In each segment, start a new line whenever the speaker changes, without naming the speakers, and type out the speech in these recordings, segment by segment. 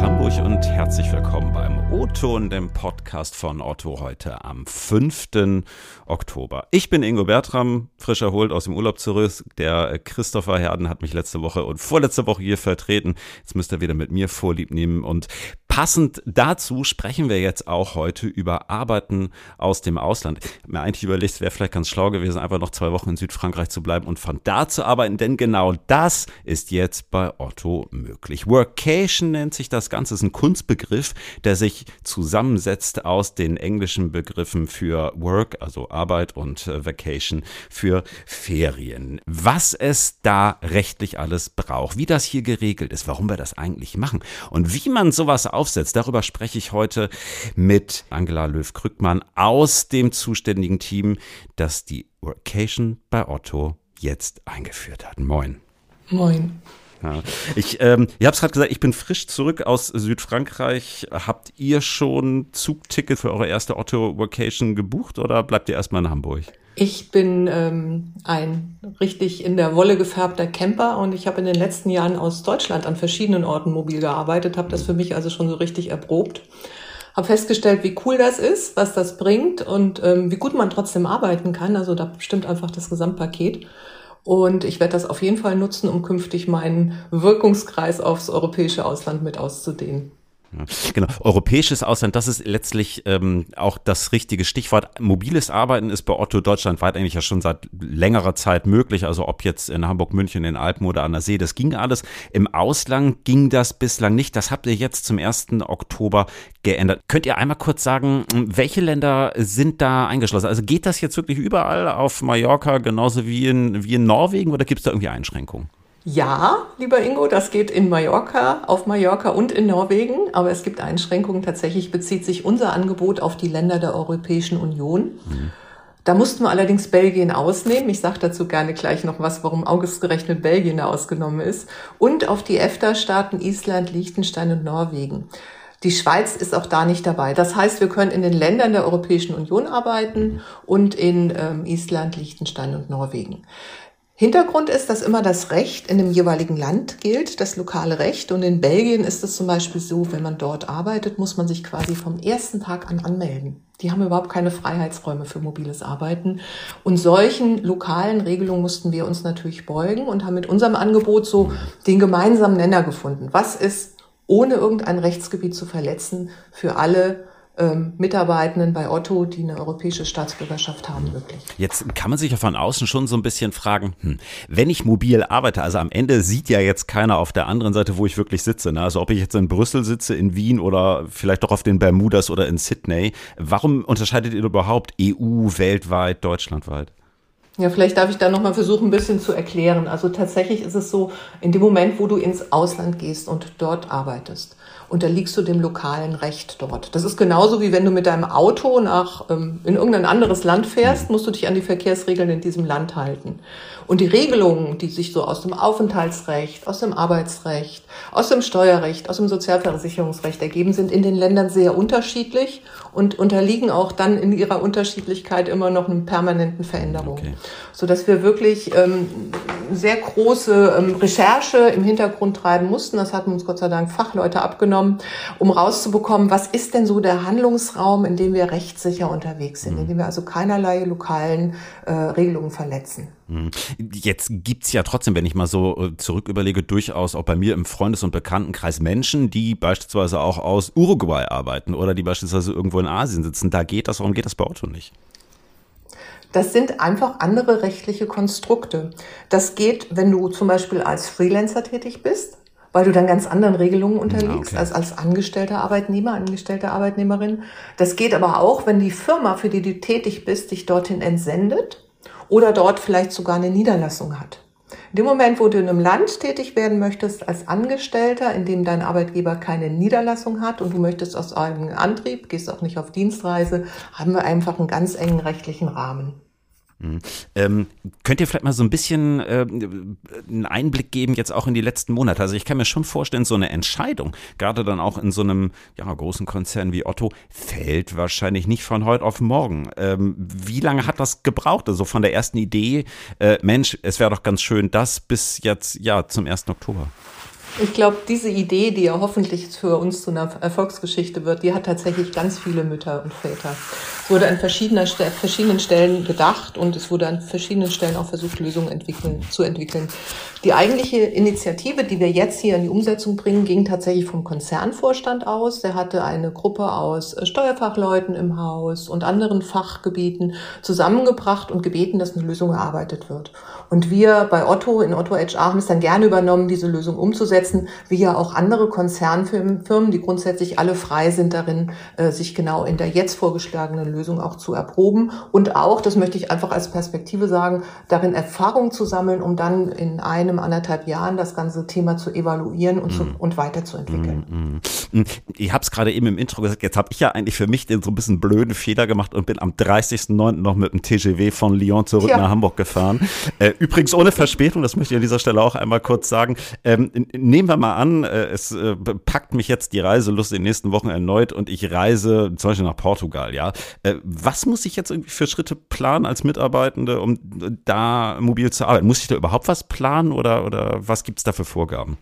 Hamburg und herzlich willkommen beim O-Ton, dem Podcast von Otto heute am 5. Oktober. Ich bin Ingo Bertram, frisch erholt aus dem Urlaub zurück. Der Christopher Herden hat mich letzte Woche und vorletzte Woche hier vertreten. Jetzt müsst ihr wieder mit mir Vorlieb nehmen und Passend dazu sprechen wir jetzt auch heute über Arbeiten aus dem Ausland. Ich habe mir eigentlich überlegt, es wäre vielleicht ganz schlau gewesen, einfach noch zwei Wochen in Südfrankreich zu bleiben und von da zu arbeiten, denn genau das ist jetzt bei Otto möglich. Workation nennt sich das Ganze, ist ein Kunstbegriff, der sich zusammensetzt aus den englischen Begriffen für Work, also Arbeit und äh, Vacation für Ferien. Was es da rechtlich alles braucht, wie das hier geregelt ist, warum wir das eigentlich machen und wie man sowas auf aufsetzt. Darüber spreche ich heute mit Angela Löw-Krückmann aus dem zuständigen Team, das die Workation bei Otto jetzt eingeführt hat. Moin.
Moin.
Ja. Ich, ähm, ihr habt es gerade gesagt, ich bin frisch zurück aus Südfrankreich. Habt ihr schon Zugticket für eure erste Otto-Vocation gebucht oder bleibt ihr erstmal in Hamburg?
Ich bin ähm, ein richtig in der Wolle gefärbter Camper und ich habe in den letzten Jahren aus Deutschland an verschiedenen Orten mobil gearbeitet, habe das für mich also schon so richtig erprobt. Habe festgestellt, wie cool das ist, was das bringt und ähm, wie gut man trotzdem arbeiten kann. Also da stimmt einfach das Gesamtpaket. Und ich werde das auf jeden Fall nutzen, um künftig meinen Wirkungskreis aufs europäische Ausland mit auszudehnen.
Genau, europäisches Ausland, das ist letztlich ähm, auch das richtige Stichwort. Mobiles Arbeiten ist bei Otto deutschlandweit eigentlich ja schon seit längerer Zeit möglich. Also ob jetzt in Hamburg, München, in Alpen oder an der See, das ging alles. Im Ausland ging das bislang nicht. Das habt ihr jetzt zum 1. Oktober geändert. Könnt ihr einmal kurz sagen, welche Länder sind da eingeschlossen? Also geht das jetzt wirklich überall auf Mallorca genauso wie in, wie in Norwegen oder gibt es da irgendwie Einschränkungen?
Ja, lieber Ingo, das geht in Mallorca, auf Mallorca und in Norwegen, aber es gibt Einschränkungen. Tatsächlich bezieht sich unser Angebot auf die Länder der Europäischen Union. Mhm. Da mussten wir allerdings Belgien ausnehmen. Ich sage dazu gerne gleich noch was, warum ausgerechnet Belgien da ausgenommen ist. Und auf die EFTA-Staaten Island, Liechtenstein und Norwegen. Die Schweiz ist auch da nicht dabei. Das heißt, wir können in den Ländern der Europäischen Union arbeiten und in ähm, Island, Liechtenstein und Norwegen. Hintergrund ist, dass immer das Recht in dem jeweiligen Land gilt, das lokale Recht. Und in Belgien ist es zum Beispiel so, wenn man dort arbeitet, muss man sich quasi vom ersten Tag an anmelden. Die haben überhaupt keine Freiheitsräume für mobiles Arbeiten. Und solchen lokalen Regelungen mussten wir uns natürlich beugen und haben mit unserem Angebot so den gemeinsamen Nenner gefunden. Was ist, ohne irgendein Rechtsgebiet zu verletzen, für alle ähm, Mitarbeitenden bei Otto, die eine europäische Staatsbürgerschaft haben, möglich.
Jetzt kann man sich ja von außen schon so ein bisschen fragen, hm, wenn ich mobil arbeite, also am Ende sieht ja jetzt keiner auf der anderen Seite, wo ich wirklich sitze. Ne? Also ob ich jetzt in Brüssel sitze, in Wien oder vielleicht doch auf den Bermudas oder in Sydney. Warum unterscheidet ihr überhaupt EU weltweit, deutschlandweit?
Ja, vielleicht darf ich da nochmal versuchen, ein bisschen zu erklären. Also tatsächlich ist es so, in dem Moment, wo du ins Ausland gehst und dort arbeitest, unterliegst du dem lokalen Recht dort. Das ist genauso wie wenn du mit deinem Auto nach ähm, in irgendein anderes Land fährst, musst du dich an die Verkehrsregeln in diesem Land halten. Und die Regelungen, die sich so aus dem Aufenthaltsrecht, aus dem Arbeitsrecht, aus dem Steuerrecht, aus dem Sozialversicherungsrecht ergeben, sind in den Ländern sehr unterschiedlich und unterliegen auch dann in ihrer Unterschiedlichkeit immer noch einem permanenten Veränderung. Okay. So dass wir wirklich ähm, sehr große ähm, Recherche im Hintergrund treiben mussten. Das hatten uns Gott sei Dank Fachleute abgenommen, um rauszubekommen, was ist denn so der Handlungsraum, in dem wir rechtssicher unterwegs sind, mhm. in dem wir also keinerlei lokalen äh, Regelungen verletzen.
Mhm. Jetzt gibt's ja trotzdem, wenn ich mal so äh, zurück überlege, durchaus auch bei mir im Freundes- und Bekanntenkreis Menschen, die beispielsweise auch aus Uruguay arbeiten oder die beispielsweise irgendwo in Asien sitzen. Da geht das, warum geht das bei Otto nicht?
Das sind einfach andere rechtliche Konstrukte. Das geht, wenn du zum Beispiel als Freelancer tätig bist, weil du dann ganz anderen Regelungen unterliegst okay. als als angestellter Arbeitnehmer, angestellte Arbeitnehmerin. Das geht aber auch, wenn die Firma, für die du tätig bist, dich dorthin entsendet oder dort vielleicht sogar eine Niederlassung hat. In dem Moment, wo du in einem Land tätig werden möchtest als Angestellter, in dem dein Arbeitgeber keine Niederlassung hat und du möchtest aus eigenem Antrieb, gehst auch nicht auf Dienstreise, haben wir einfach einen ganz engen rechtlichen Rahmen.
Mhm. Ähm, könnt ihr vielleicht mal so ein bisschen äh, einen Einblick geben, jetzt auch in die letzten Monate? Also ich kann mir schon vorstellen, so eine Entscheidung, gerade dann auch in so einem ja, großen Konzern wie Otto, fällt wahrscheinlich nicht von heute auf morgen. Ähm, wie lange hat das gebraucht? Also von der ersten Idee, äh, Mensch, es wäre doch ganz schön, das bis jetzt, ja, zum 1. Oktober.
Ich glaube, diese Idee, die ja hoffentlich für uns zu einer Erfolgsgeschichte wird, die hat tatsächlich ganz viele Mütter und Väter. Wurde an verschiedenen Stellen gedacht und es wurde an verschiedenen Stellen auch versucht, Lösungen entwickeln, zu entwickeln. Die eigentliche Initiative, die wir jetzt hier in die Umsetzung bringen, ging tatsächlich vom Konzernvorstand aus. Der hatte eine Gruppe aus Steuerfachleuten im Haus und anderen Fachgebieten zusammengebracht und gebeten, dass eine Lösung erarbeitet wird. Und wir bei Otto in Otto HR haben es dann gerne übernommen, diese Lösung umzusetzen, wie ja auch andere Konzernfirmen, die grundsätzlich alle frei sind darin, äh, sich genau in der jetzt vorgeschlagenen Lösung auch zu erproben und auch, das möchte ich einfach als Perspektive sagen, darin Erfahrung zu sammeln, um dann in einem einem, anderthalb Jahren das ganze Thema zu evaluieren und, zu, mm. und weiterzuentwickeln.
Mm, mm. Ich habe es gerade eben im Intro gesagt, jetzt habe ich ja eigentlich für mich den so ein bisschen blöden Fehler gemacht und bin am 30.09. noch mit dem TGW von Lyon zurück ja. nach Hamburg gefahren. Äh, übrigens ohne Verspätung, das möchte ich an dieser Stelle auch einmal kurz sagen. Ähm, nehmen wir mal an, äh, es äh, packt mich jetzt die Reiselust in den nächsten Wochen erneut und ich reise zum Beispiel nach Portugal, ja. Äh, was muss ich jetzt irgendwie für Schritte planen als Mitarbeitende, um da mobil zu arbeiten? Muss ich da überhaupt was planen oder, oder was gibt es da für Vorgaben?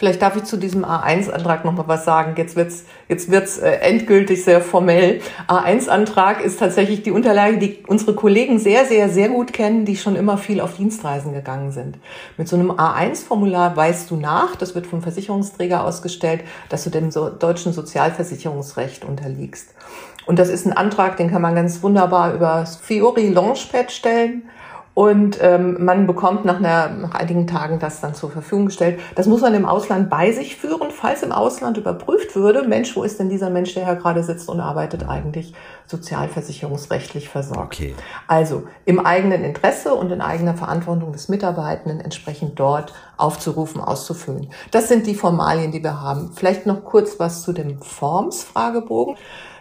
Vielleicht darf ich zu diesem A1-Antrag noch mal was sagen. Jetzt wird's jetzt wird's äh, endgültig sehr formell. A1-Antrag ist tatsächlich die Unterlage, die unsere Kollegen sehr, sehr, sehr gut kennen, die schon immer viel auf Dienstreisen gegangen sind. Mit so einem A1-Formular weißt du nach, das wird vom Versicherungsträger ausgestellt, dass du dem deutschen Sozialversicherungsrecht unterliegst. Und das ist ein Antrag, den kann man ganz wunderbar über Fiori Launchpad stellen. Und ähm, man bekommt nach, einer, nach einigen Tagen das dann zur Verfügung gestellt. Das muss man im Ausland bei sich führen, falls im Ausland überprüft würde, Mensch, wo ist denn dieser Mensch, der hier gerade sitzt und arbeitet, eigentlich sozialversicherungsrechtlich versorgt. Okay. Also im eigenen Interesse und in eigener Verantwortung des Mitarbeitenden entsprechend dort aufzurufen, auszufüllen. Das sind die Formalien, die wir haben. Vielleicht noch kurz was zu dem Forms-Fragebogen.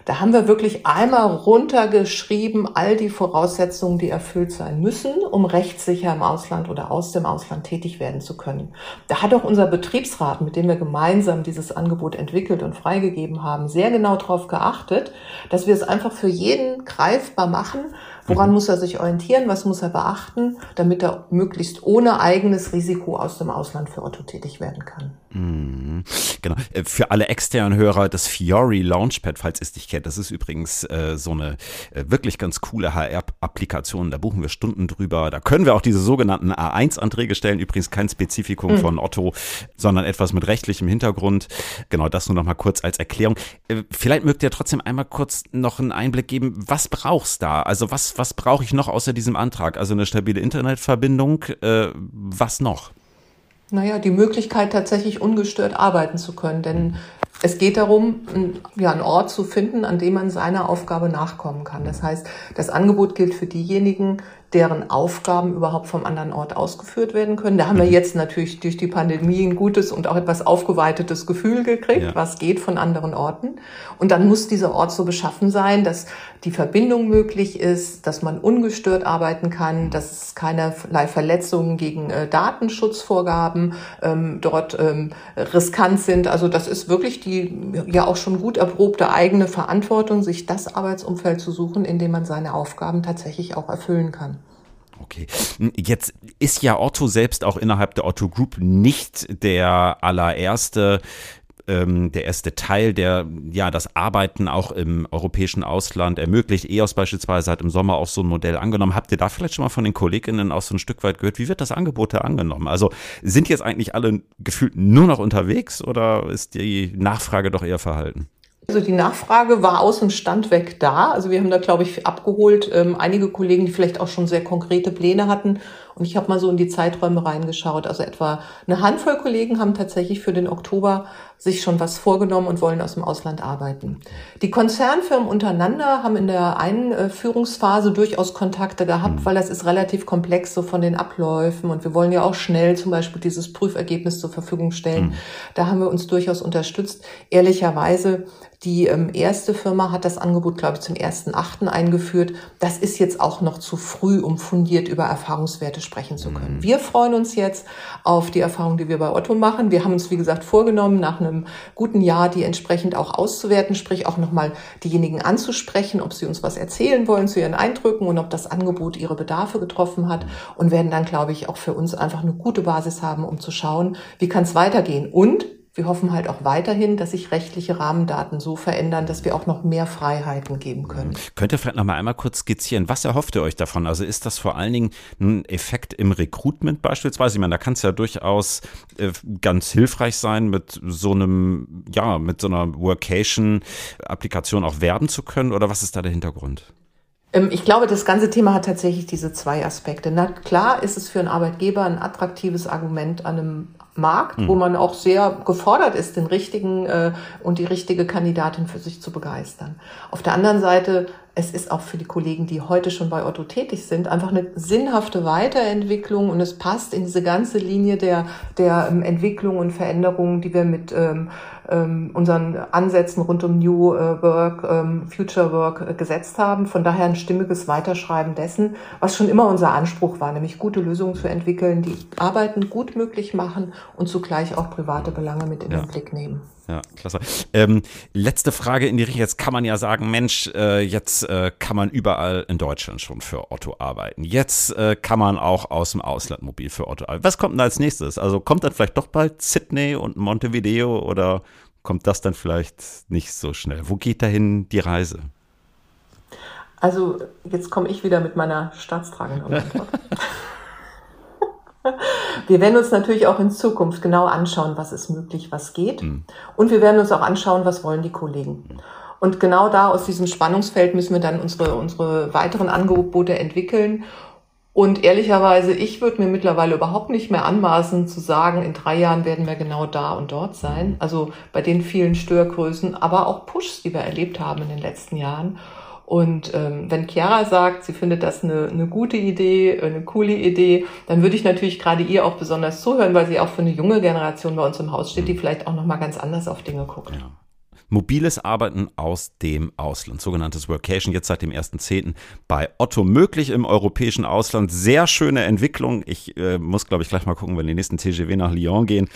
Da haben wir wirklich einmal runtergeschrieben, all die Voraussetzungen, die erfüllt sein müssen, um rechtssicher im Ausland oder aus dem Ausland tätig werden zu können. Da hat auch unser Betriebsrat, mit dem wir gemeinsam dieses Angebot entwickelt und freigegeben haben, sehr genau darauf geachtet, dass wir es einfach für jeden greifbar machen, Woran mhm. muss er sich orientieren? Was muss er beachten, damit er möglichst ohne eigenes Risiko aus dem Ausland für Otto tätig werden kann?
Mhm. Genau. Äh, für alle externen Hörer, das Fiori Launchpad, falls es dich kennt, das ist übrigens äh, so eine äh, wirklich ganz coole HR-Applikation. Da buchen wir Stunden drüber. Da können wir auch diese sogenannten A1-Anträge stellen. Übrigens kein Spezifikum mhm. von Otto, sondern etwas mit rechtlichem Hintergrund. Genau, das nur noch mal kurz als Erklärung. Äh, vielleicht mögt ihr trotzdem einmal kurz noch einen Einblick geben, was brauchst da? Also was, was brauche ich noch außer diesem Antrag? Also eine stabile Internetverbindung. Äh, was noch?
Naja, die Möglichkeit tatsächlich ungestört arbeiten zu können. Denn es geht darum, ja, einen Ort zu finden, an dem man seiner Aufgabe nachkommen kann. Das heißt, das Angebot gilt für diejenigen, deren Aufgaben überhaupt vom anderen Ort ausgeführt werden können. Da haben wir mhm. jetzt natürlich durch die Pandemie ein gutes und auch etwas aufgeweitetes Gefühl gekriegt, ja. was geht von anderen Orten. Und dann muss dieser Ort so beschaffen sein, dass die Verbindung möglich ist, dass man ungestört arbeiten kann, dass es keinerlei Verletzungen gegen äh, Datenschutzvorgaben ähm, dort ähm, riskant sind. Also das ist wirklich die ja auch schon gut erprobte eigene Verantwortung, sich das Arbeitsumfeld zu suchen, in dem man seine Aufgaben tatsächlich auch erfüllen kann.
Okay. Jetzt ist ja Otto selbst auch innerhalb der Otto Group nicht der allererste ähm, der erste Teil, der ja das Arbeiten auch im europäischen Ausland ermöglicht. EOS beispielsweise hat im Sommer auch so ein Modell angenommen. Habt ihr da vielleicht schon mal von den Kolleginnen auch so ein Stück weit gehört? Wie wird das Angebot da angenommen? Also sind jetzt eigentlich alle gefühlt nur noch unterwegs oder ist die Nachfrage doch eher verhalten?
Also die Nachfrage war aus dem Stand weg da. Also wir haben da, glaube ich, abgeholt ähm, einige Kollegen, die vielleicht auch schon sehr konkrete Pläne hatten. Und ich habe mal so in die Zeiträume reingeschaut. Also etwa eine Handvoll Kollegen haben tatsächlich für den Oktober sich schon was vorgenommen und wollen aus dem Ausland arbeiten. Die Konzernfirmen untereinander haben in der Einführungsphase durchaus Kontakte gehabt, mhm. weil das ist relativ komplex so von den Abläufen und wir wollen ja auch schnell zum Beispiel dieses Prüfergebnis zur Verfügung stellen. Mhm. Da haben wir uns durchaus unterstützt. Ehrlicherweise Die ähm, erste Firma hat das Angebot, glaube ich, zum 1.8. eingeführt. Das ist jetzt auch noch zu früh, um fundiert über Erfahrungswerte sprechen zu können. Mhm. Wir freuen uns jetzt auf die Erfahrung, die wir bei Otto machen. Wir haben uns, wie gesagt, vorgenommen, nach einem guten Jahr die entsprechend auch auszuwerten, sprich auch nochmal diejenigen anzusprechen, ob sie uns was erzählen wollen zu ihren Eindrücken und ob das Angebot ihre Bedarfe getroffen hat und werden dann, glaube ich, auch für uns einfach eine gute Basis haben, um zu schauen, wie kann es weitergehen. Und wir hoffen halt auch weiterhin, dass sich rechtliche Rahmendaten so verändern, dass wir auch noch mehr Freiheiten geben können.
Könnt ihr vielleicht noch mal einmal kurz skizzieren, was erhofft ihr euch davon? Also ist das vor allen Dingen ein Effekt im Recruitment beispielsweise? Ich meine, da kann es ja durchaus äh, ganz hilfreich sein, mit so einem, ja, mit so einer Workation-Applikation auch werben zu können. Oder was ist da der Hintergrund?
Ähm, ich glaube, das ganze Thema hat tatsächlich diese zwei Aspekte. Na klar ist es für einen Arbeitgeber ein attraktives Argument an einem Markt, mhm. wo man auch sehr gefordert ist, den richtigen äh, und die richtige Kandidatin für sich zu begeistern. Auf der anderen Seite, es ist auch für die Kollegen, die heute schon bei Otto tätig sind, einfach eine sinnhafte Weiterentwicklung und es passt in diese ganze Linie der, der ähm, Entwicklung und Veränderungen, die wir mit ähm, ähm, unseren Ansätzen rund um New äh, Work, ähm, Future Work äh, gesetzt haben. Von daher ein stimmiges Weiterschreiben dessen, was schon immer unser Anspruch war, nämlich gute Lösungen zu entwickeln, die Arbeiten gut möglich machen und zugleich auch private Belange mit in ja. den Blick nehmen.
Ja, klasse. Ähm, letzte Frage in die Richtung. Jetzt kann man ja sagen, Mensch, äh, jetzt äh, kann man überall in Deutschland schon für Otto arbeiten. Jetzt äh, kann man auch aus dem Ausland mobil für Otto arbeiten. Was kommt denn als nächstes? Also kommt dann vielleicht doch bald Sydney und Montevideo oder kommt das dann vielleicht nicht so schnell? Wo geht dahin die Reise?
Also jetzt komme ich wieder mit meiner staatstragenden Antwort. Wir werden uns natürlich auch in Zukunft genau anschauen, was ist möglich, was geht. Mhm. Und wir werden uns auch anschauen, was wollen die Kollegen. Mhm. Und genau da aus diesem Spannungsfeld müssen wir dann unsere, unsere weiteren Angebote entwickeln. Und ehrlicherweise, ich würde mir mittlerweile überhaupt nicht mehr anmaßen zu sagen, in drei Jahren werden wir genau da und dort sein. Also bei den vielen Störgrößen, aber auch Pushs, die wir erlebt haben in den letzten Jahren. Und ähm, wenn Chiara sagt, sie findet das eine, eine gute Idee, eine coole Idee, dann würde ich natürlich gerade ihr auch besonders zuhören, weil sie auch für eine junge Generation bei uns im Haus steht, die vielleicht auch nochmal ganz anders auf Dinge guckt. Ja.
Mobiles Arbeiten aus dem Ausland, sogenanntes Workation, jetzt seit dem 1.10. bei Otto möglich im europäischen Ausland. Sehr schöne Entwicklung. Ich äh, muss, glaube ich, gleich mal gucken, wenn die nächsten TGW nach Lyon gehen.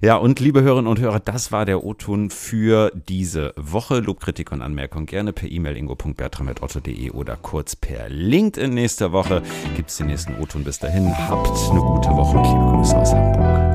Ja, und liebe Hörerinnen und Hörer, das war der O-Ton für diese Woche. Lob, Kritik und Anmerkung gerne per E-Mail ingo.bertram.otto.de oder kurz per LinkedIn. Nächste Woche gibt es den nächsten O-Ton. Bis dahin, habt eine gute Woche. Liebe Grüße aus Hamburg.